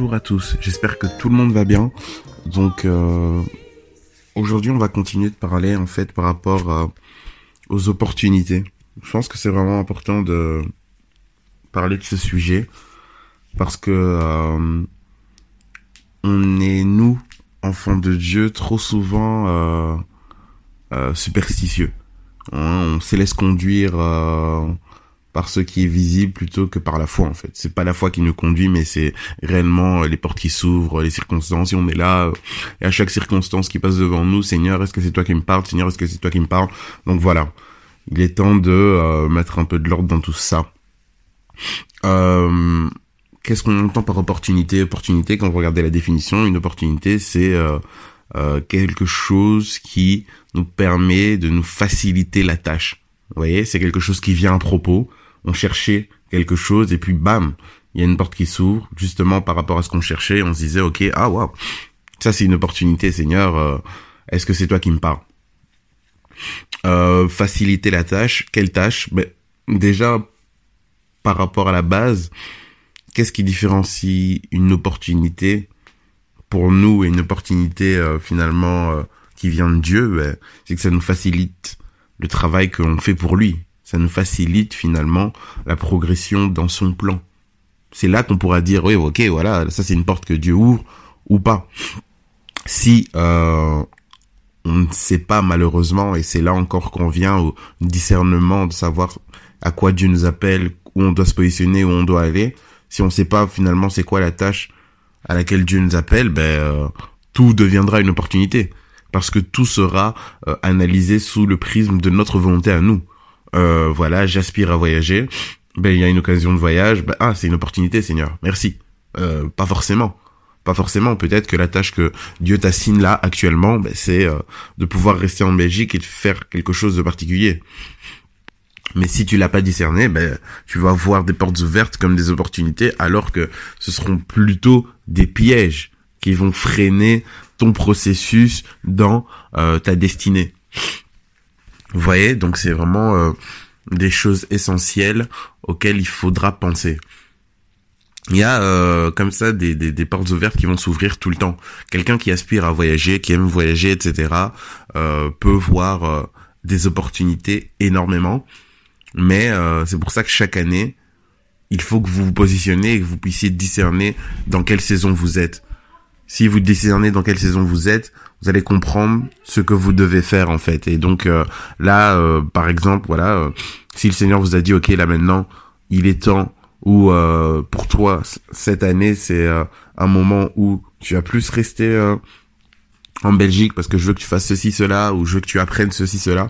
Bonjour à tous, j'espère que tout le monde va bien. Donc euh, aujourd'hui on va continuer de parler en fait par rapport euh, aux opportunités. Je pense que c'est vraiment important de parler de ce sujet parce que euh, on est nous enfants de Dieu trop souvent superstitieux. Hein, on se laisse conduire par ce qui est visible plutôt que par la foi en fait. C'est pas la foi qui nous conduit, mais c'est réellement euh, les portes qui s'ouvrent, les circonstances. Et on est là, euh, et à chaque circonstance qui passe devant nous, Seigneur, est-ce que c'est toi qui me parles? Seigneur, est-ce que c'est toi qui me parles? Donc voilà, il est temps de euh, mettre un peu de l'ordre dans tout ça. Euh, Qu'est-ce qu'on entend par opportunité? Opportunité, quand vous regardez la définition, une opportunité, c'est euh, euh, quelque chose qui nous permet de nous faciliter la tâche. Vous voyez, c'est quelque chose qui vient à propos. On cherchait quelque chose et puis bam, il y a une porte qui s'ouvre justement par rapport à ce qu'on cherchait. On se disait ok, ah waouh, ça c'est une opportunité, Seigneur. euh, Est-ce que c'est toi qui me parles? Euh, Faciliter la tâche. Quelle tâche? Ben, Déjà par rapport à la base, qu'est-ce qui différencie une opportunité pour nous et une opportunité euh, finalement euh, qui vient de Dieu? Ben, C'est que ça nous facilite le travail que l'on fait pour lui. Ça nous facilite finalement la progression dans son plan. C'est là qu'on pourra dire, oui, ok, voilà, ça c'est une porte que Dieu ouvre ou pas. Si euh, on ne sait pas malheureusement, et c'est là encore qu'on vient au discernement de savoir à quoi Dieu nous appelle, où on doit se positionner, où on doit aller. Si on ne sait pas finalement c'est quoi la tâche à laquelle Dieu nous appelle, ben euh, tout deviendra une opportunité parce que tout sera euh, analysé sous le prisme de notre volonté à nous. Euh, voilà, j'aspire à voyager. Ben il y a une occasion de voyage. Ben ah c'est une opportunité, Seigneur. Merci. Euh, pas forcément. Pas forcément. Peut-être que la tâche que Dieu t'assigne là actuellement, ben, c'est euh, de pouvoir rester en Belgique et de faire quelque chose de particulier. Mais si tu l'as pas discerné, ben tu vas voir des portes ouvertes comme des opportunités, alors que ce seront plutôt des pièges qui vont freiner ton processus dans euh, ta destinée. Voyez, donc c'est vraiment euh, des choses essentielles auxquelles il faudra penser. Il y a euh, comme ça des, des, des portes ouvertes qui vont s'ouvrir tout le temps. Quelqu'un qui aspire à voyager, qui aime voyager, etc., peut voir des opportunités énormément. Mais c'est pour ça que chaque année, il faut que vous vous positionnez et que vous puissiez discerner dans quelle saison vous êtes. Si vous discernez dans quelle saison vous êtes, vous allez comprendre ce que vous devez faire en fait. Et donc euh, là, euh, par exemple, voilà, euh, si le Seigneur vous a dit, ok, là maintenant, il est temps où euh, pour toi cette année c'est euh, un moment où tu vas plus rester euh, en Belgique parce que je veux que tu fasses ceci cela ou je veux que tu apprennes ceci cela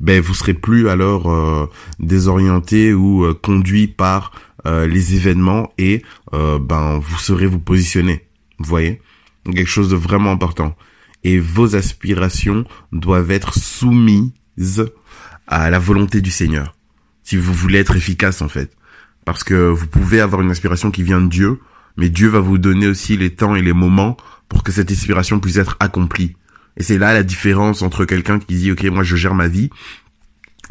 ben vous serez plus alors désorienté ou conduit par les événements et ben vous saurez vous positionner vous voyez? Quelque chose de vraiment important. Et vos aspirations doivent être soumises à la volonté du Seigneur. Si vous voulez être efficace en fait. Parce que vous pouvez avoir une aspiration qui vient de Dieu mais Dieu va vous donner aussi les temps et les moments pour que cette aspiration puisse être accomplie. Et c'est là la différence entre quelqu'un qui dit, OK, moi je gère ma vie,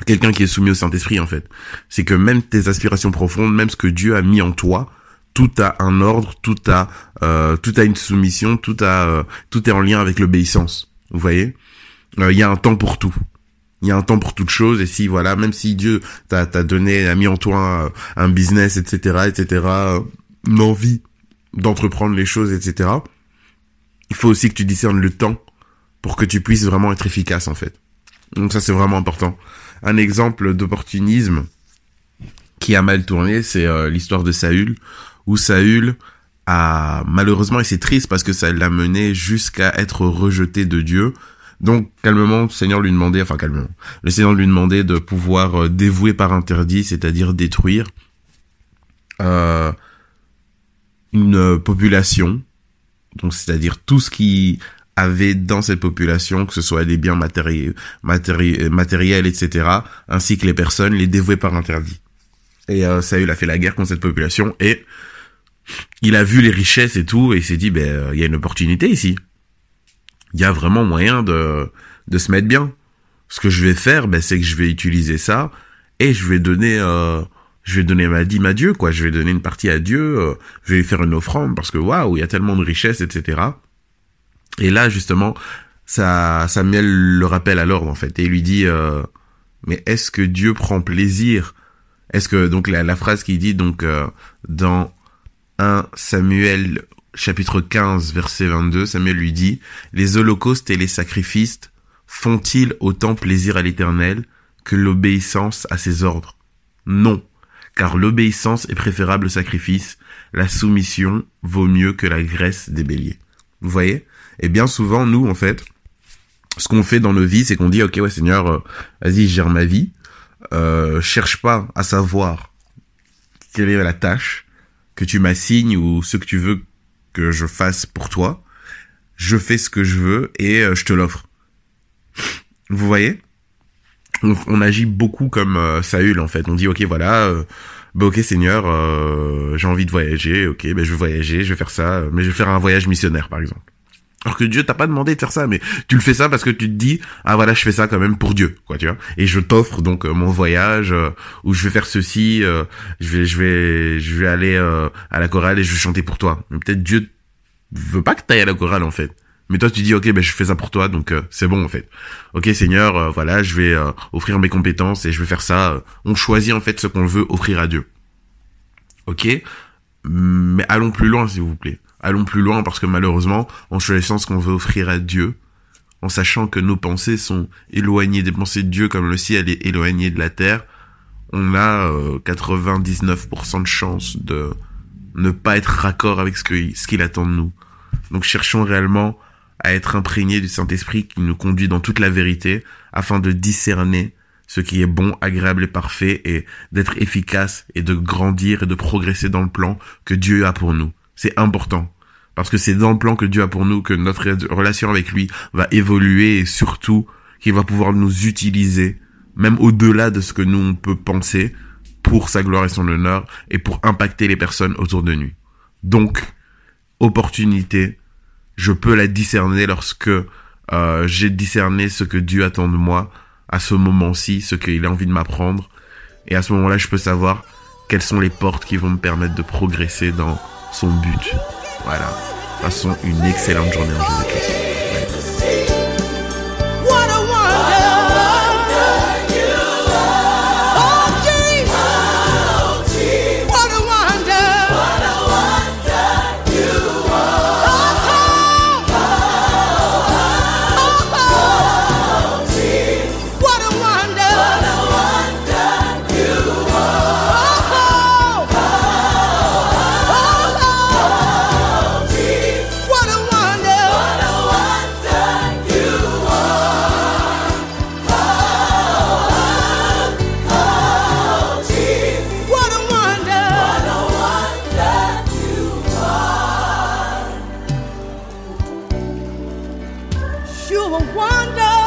quelqu'un qui est soumis au Saint-Esprit, en fait. C'est que même tes aspirations profondes, même ce que Dieu a mis en toi, tout a un ordre, tout a, euh, tout a une soumission, tout a, euh, tout est en lien avec l'obéissance. Vous voyez? Euh, Il y a un temps pour tout. Il y a un temps pour toute chose, et si, voilà, même si Dieu t'a, t'a donné, a mis en toi un, un business, etc., etc., euh, une envie d'entreprendre les choses, etc., il faut aussi que tu discernes le temps pour que tu puisses vraiment être efficace en fait. Donc ça, c'est vraiment important. Un exemple d'opportunisme qui a mal tourné, c'est euh, l'histoire de Saül, où Saül a malheureusement, et c'est triste parce que ça l'a mené jusqu'à être rejeté de Dieu. Donc calmement, le Seigneur lui demandait, enfin calmement, le Seigneur lui demandait de pouvoir euh, dévouer par interdit, c'est-à-dire détruire euh, une population, donc c'est-à-dire tout ce qui avait dans cette population, que ce soit des biens matériels, matériels, etc., ainsi que les personnes, les dévouer par interdit. Et euh, Saül a fait la guerre contre cette population et il a vu les richesses et tout et il s'est dit, ben, euh, il y a une opportunité ici. Il y a vraiment moyen de, de se mettre bien. Ce que je vais faire, ben, c'est que je vais utiliser ça et je vais donner, euh, je vais donner ma dîme à Dieu, quoi. Je vais donner une partie à Dieu, euh, je vais lui faire une offrande parce que waouh, il y a tellement de richesses, etc. Et là, justement, ça, Samuel le rappelle à l'ordre, en fait, et il lui dit, euh, mais est-ce que Dieu prend plaisir? Est-ce que, donc, la, la phrase qu'il dit, donc, euh, dans 1 Samuel, chapitre 15, verset 22, Samuel lui dit, les holocaustes et les sacrifices font-ils autant plaisir à l'éternel que l'obéissance à ses ordres? Non, car l'obéissance est préférable au sacrifice, la soumission vaut mieux que la graisse des béliers. Vous voyez? Et bien souvent, nous, en fait, ce qu'on fait dans nos vies, c'est qu'on dit, ok, ouais, Seigneur, euh, vas-y, gère ma vie. Euh, cherche pas à savoir quelle est la tâche que tu m'assignes ou ce que tu veux que je fasse pour toi. Je fais ce que je veux et euh, je te l'offre. Vous voyez? On, agit beaucoup comme euh, Saül en fait. On dit ok voilà, euh, bah ok Seigneur, j'ai envie de voyager, ok, ben je vais voyager, je vais faire ça, mais je vais faire un voyage missionnaire par exemple. Alors que Dieu t'a pas demandé de faire ça, mais tu le fais ça parce que tu te dis ah voilà je fais ça quand même pour Dieu quoi tu vois et je t'offre donc euh, mon voyage euh, où je vais faire ceci, euh, je vais je vais je vais aller à la chorale et je vais chanter pour toi. Mais peut-être Dieu veut pas que tu ailles à la chorale en fait. Mais toi tu dis ok ben je fais ça pour toi donc c'est bon en fait. Ok Seigneur voilà je vais offrir mes compétences et je vais faire ça. On choisit en fait ce qu'on veut offrir à Dieu. Ok? Mais allons plus loin s'il vous plaît allons plus loin parce que malheureusement, en choisissant ce qu'on veut offrir à Dieu, en sachant que nos pensées sont éloignées des pensées de Dieu comme le ciel est éloigné de la terre, on a 99% euh, de chances de ne pas être raccord avec ce qu'il ce qu'il attend de nous. Donc cherchons réellement à être imprégnés du Saint-Esprit qui nous conduit dans toute la vérité afin de discerner ce qui est bon, agréable et parfait et d'être efficace et de grandir et de progresser dans le plan que Dieu a pour nous. C'est important. Parce que c'est dans le plan que Dieu a pour nous que notre relation avec lui va évoluer et surtout qu'il va pouvoir nous utiliser, même au-delà de ce que nous on peut penser, pour sa gloire et son honneur et pour impacter les personnes autour de nous. Donc, opportunité, je peux la discerner lorsque euh, j'ai discerné ce que Dieu attend de moi à ce moment-ci, ce qu'il a envie de m'apprendre. Et à ce moment-là, je peux savoir quelles sont les portes qui vont me permettre de progresser dans son but. Voilà. Passons une excellente journée en Jésus-Christ. You a wonder.